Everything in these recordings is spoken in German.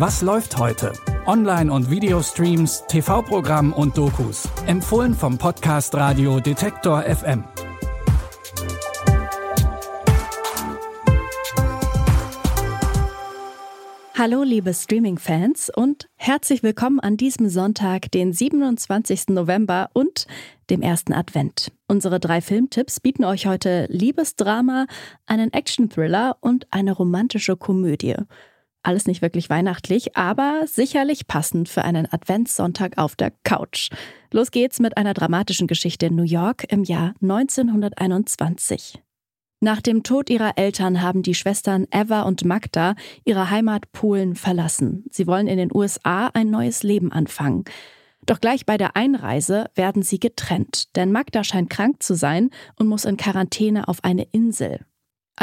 Was läuft heute? Online- und Videostreams, TV-Programm und Dokus. Empfohlen vom Podcast Radio Detektor FM. Hallo liebe Streaming-Fans und herzlich willkommen an diesem Sonntag, den 27. November und dem ersten Advent. Unsere drei Filmtipps bieten euch heute Liebesdrama, einen Action-Thriller und eine romantische Komödie. Alles nicht wirklich weihnachtlich, aber sicherlich passend für einen Adventssonntag auf der Couch. Los geht's mit einer dramatischen Geschichte in New York im Jahr 1921. Nach dem Tod ihrer Eltern haben die Schwestern Eva und Magda ihre Heimat Polen verlassen. Sie wollen in den USA ein neues Leben anfangen. Doch gleich bei der Einreise werden sie getrennt, denn Magda scheint krank zu sein und muss in Quarantäne auf eine Insel.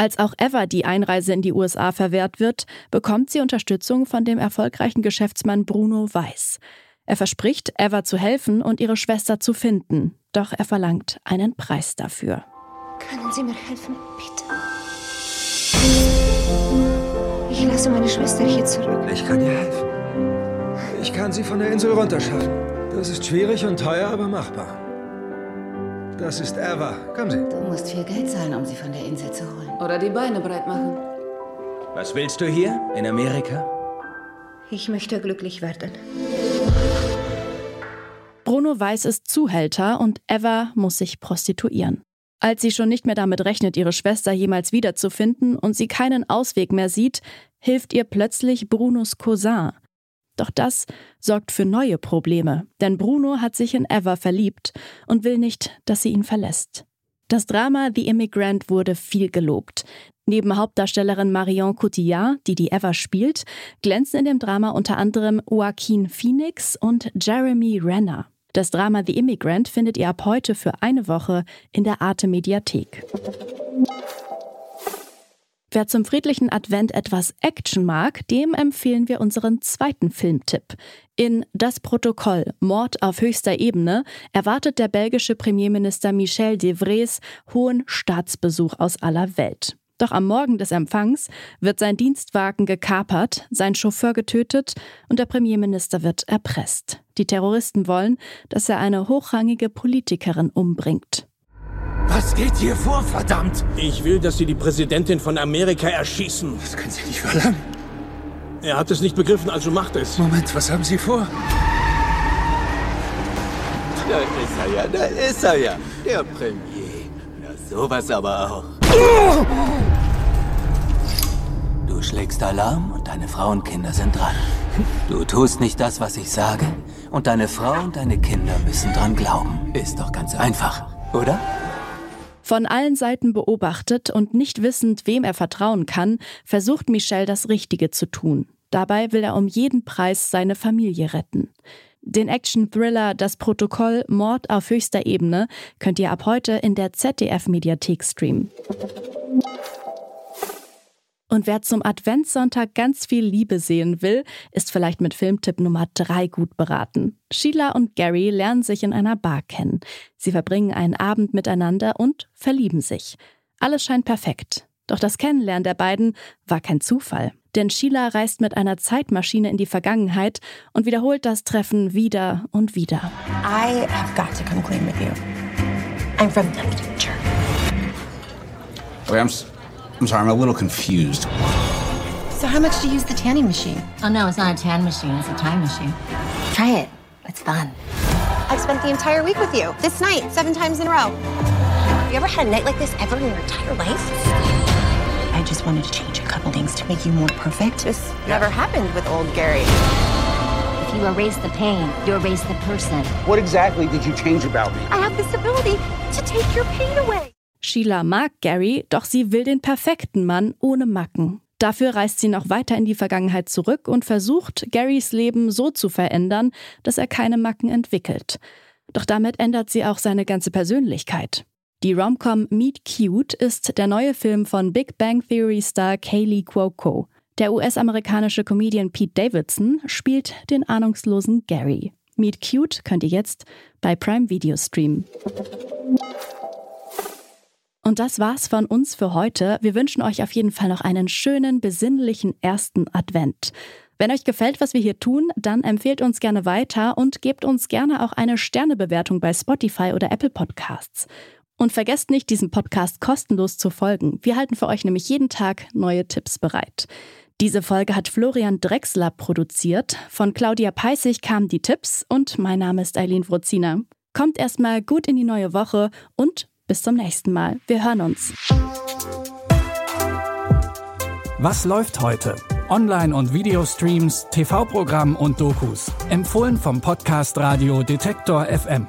Als auch Eva die Einreise in die USA verwehrt wird, bekommt sie Unterstützung von dem erfolgreichen Geschäftsmann Bruno Weiß. Er verspricht, Eva zu helfen und ihre Schwester zu finden, doch er verlangt einen Preis dafür. Können Sie mir helfen, bitte? Ich lasse meine Schwester hier zurück. Ich kann dir helfen. Ich kann sie von der Insel runterschaffen. Das ist schwierig und teuer, aber machbar. Das ist Eva. Kommen Sie. Du musst viel Geld zahlen, um sie von der Insel zu holen. Oder die Beine breit machen. Was willst du hier? In Amerika? Ich möchte glücklich werden. Bruno Weiß ist Zuhälter und Eva muss sich prostituieren. Als sie schon nicht mehr damit rechnet, ihre Schwester jemals wiederzufinden und sie keinen Ausweg mehr sieht, hilft ihr plötzlich Brunos Cousin. Doch das sorgt für neue Probleme, denn Bruno hat sich in Eva verliebt und will nicht, dass sie ihn verlässt. Das Drama The Immigrant wurde viel gelobt. Neben Hauptdarstellerin Marion Cotillard, die die Eva spielt, glänzen in dem Drama unter anderem Joaquin Phoenix und Jeremy Renner. Das Drama The Immigrant findet ihr ab heute für eine Woche in der Arte Mediathek. Wer zum friedlichen Advent etwas Action mag, dem empfehlen wir unseren zweiten Filmtipp. In Das Protokoll Mord auf höchster Ebene erwartet der belgische Premierminister Michel Devries hohen Staatsbesuch aus aller Welt. Doch am Morgen des Empfangs wird sein Dienstwagen gekapert, sein Chauffeur getötet und der Premierminister wird erpresst. Die Terroristen wollen, dass er eine hochrangige Politikerin umbringt. Was geht hier vor, verdammt? Ich will, dass Sie die Präsidentin von Amerika erschießen. Das können Sie nicht verlangen. Er hat es nicht begriffen, also macht es. Moment, was haben Sie vor? Da ist er ja, da ist er ja. Der Premier. Na, sowas aber auch. Du schlägst Alarm und deine Frau und Kinder sind dran. Du tust nicht das, was ich sage und deine Frau und deine Kinder müssen dran glauben. Ist doch ganz einfach, oder? Von allen Seiten beobachtet und nicht wissend, wem er vertrauen kann, versucht Michel das Richtige zu tun. Dabei will er um jeden Preis seine Familie retten. Den Action-Thriller Das Protokoll Mord auf höchster Ebene könnt ihr ab heute in der ZDF-Mediathek streamen. Und wer zum Adventssonntag ganz viel Liebe sehen will, ist vielleicht mit Filmtipp Nummer 3 gut beraten. Sheila und Gary lernen sich in einer Bar kennen. Sie verbringen einen Abend miteinander und verlieben sich. Alles scheint perfekt. Doch das Kennenlernen der beiden war kein Zufall. Denn Sheila reist mit einer Zeitmaschine in die Vergangenheit und wiederholt das Treffen wieder und wieder. I have got to come clean with you. I'm from the future. Okay, I'm, I'm sorry, I'm a little confused. So how much do you use the tanning machine? Oh no, it's not a tan machine, it's a time machine. Try it. It's fun. I've spent the entire week with you. This night, seven times in a row. Have you ever had a night like this ever in your entire life? I just wanted to change a couple things to make you more perfect. This never happened with old Gary. If you erase the pain, you erase the person. What exactly did you change about me? I have this ability to take your pain away. Sheila mag Gary, doch sie will den perfekten Mann ohne Macken. Dafür reist sie noch weiter in die Vergangenheit zurück und versucht, Garys Leben so zu verändern, dass er keine Macken entwickelt. Doch damit ändert sie auch seine ganze Persönlichkeit. Die Romcom Meet Cute ist der neue Film von Big Bang Theory Star Kaylee Cuoco. Der US-amerikanische Comedian Pete Davidson spielt den ahnungslosen Gary. Meet Cute könnt ihr jetzt bei Prime Video streamen. Und das war's von uns für heute. Wir wünschen euch auf jeden Fall noch einen schönen, besinnlichen ersten Advent. Wenn euch gefällt, was wir hier tun, dann empfehlt uns gerne weiter und gebt uns gerne auch eine Sternebewertung bei Spotify oder Apple Podcasts. Und vergesst nicht, diesem Podcast kostenlos zu folgen. Wir halten für euch nämlich jeden Tag neue Tipps bereit. Diese Folge hat Florian Drexler produziert. Von Claudia Peissig kamen die Tipps und mein Name ist Eileen Wrozina. Kommt erstmal gut in die neue Woche und bis zum nächsten Mal. Wir hören uns. Was läuft heute? Online- und Videostreams, TV-Programm und Dokus. Empfohlen vom Podcast Radio Detektor FM.